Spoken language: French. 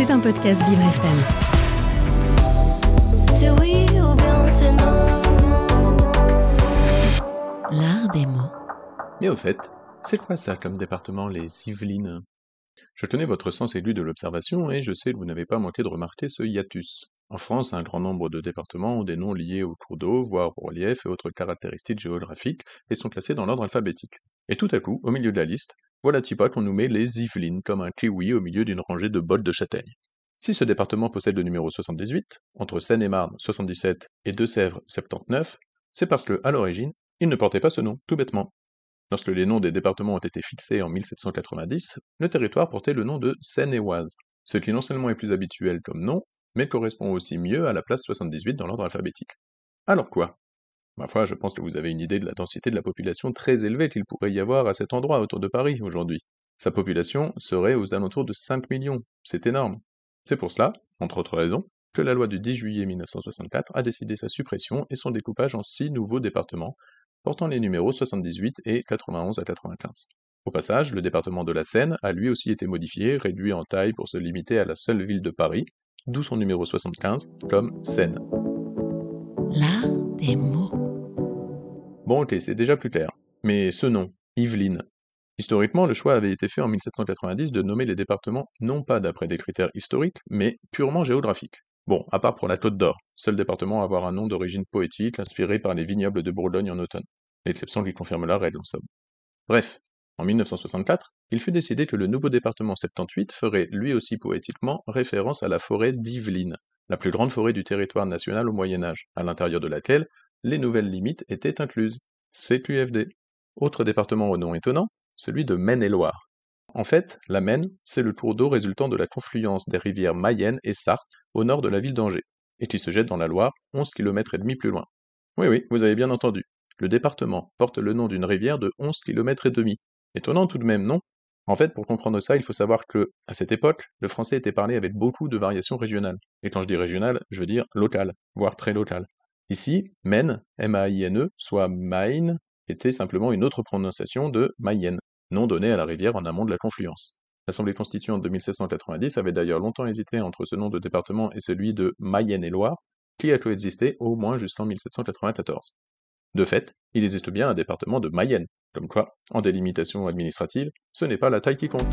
C'est un podcast Vivre FM. L'art des mots. Mais au fait, c'est quoi ça comme département, les Yvelines? Je tenais votre sens aigu de l'observation et je sais que vous n'avez pas manqué de remarquer ce hiatus. En France, un grand nombre de départements ont des noms liés aux cours d'eau, voire au relief et autres caractéristiques géographiques, et sont classés dans l'ordre alphabétique. Et tout à coup, au milieu de la liste, voilà pas qu'on nous met les Yvelines comme un kiwi au milieu d'une rangée de bottes de châtaigne. Si ce département possède le numéro 78, entre Seine-et-Marne 77 et Deux-Sèvres 79, c'est parce que, à l'origine, il ne portait pas ce nom, tout bêtement. Lorsque les noms des départements ont été fixés en 1790, le territoire portait le nom de Seine-et-Oise, ce qui non seulement est plus habituel comme nom, mais correspond aussi mieux à la place 78 dans l'ordre alphabétique. Alors quoi? Ma foi, je pense que vous avez une idée de la densité de la population très élevée qu'il pourrait y avoir à cet endroit autour de Paris aujourd'hui. Sa population serait aux alentours de 5 millions, c'est énorme. C'est pour cela, entre autres raisons, que la loi du 10 juillet 1964 a décidé sa suppression et son découpage en six nouveaux départements, portant les numéros 78 et 91 à 95. Au passage, le département de la Seine a lui aussi été modifié, réduit en taille pour se limiter à la seule ville de Paris, d'où son numéro 75, comme Seine. Des mots. Bon ok, c'est déjà plus clair. Mais ce nom, Yveline. Historiquement, le choix avait été fait en 1790 de nommer les départements non pas d'après des critères historiques, mais purement géographiques. Bon, à part pour la Côte d'Or, seul département à avoir un nom d'origine poétique inspiré par les vignobles de Bourgogne en automne. L'exception qui confirme la règle, en somme. Bref, en 1964, il fut décidé que le nouveau département 78 ferait lui aussi poétiquement référence à la forêt d'Yvelines, la plus grande forêt du territoire national au Moyen Âge, à l'intérieur de laquelle les nouvelles limites étaient incluses. CQFD. Autre département au nom étonnant, celui de Maine-et-Loire. En fait, la Maine, c'est le cours d'eau résultant de la confluence des rivières Mayenne et Sarthe au nord de la ville d'Angers, et qui se jette dans la Loire 11 km et demi plus loin. Oui oui, vous avez bien entendu. Le département porte le nom d'une rivière de 11 km et demi, Étonnant tout de même, non? En fait, pour comprendre ça, il faut savoir que, à cette époque, le français était parlé avec beaucoup de variations régionales. Et quand je dis régional, je veux dire local, voire très local. Ici, Maine, M-A-I-N-E, soit Maine, était simplement une autre prononciation de Mayenne, nom donné à la rivière en amont de la confluence. L'Assemblée constituante de 1790 avait d'ailleurs longtemps hésité entre ce nom de département et celui de Mayenne et Loire, qui a coexisté au moins jusqu'en 1794. De fait, il existe bien un département de Mayenne, comme quoi, en délimitation administrative, ce n'est pas la taille qui compte.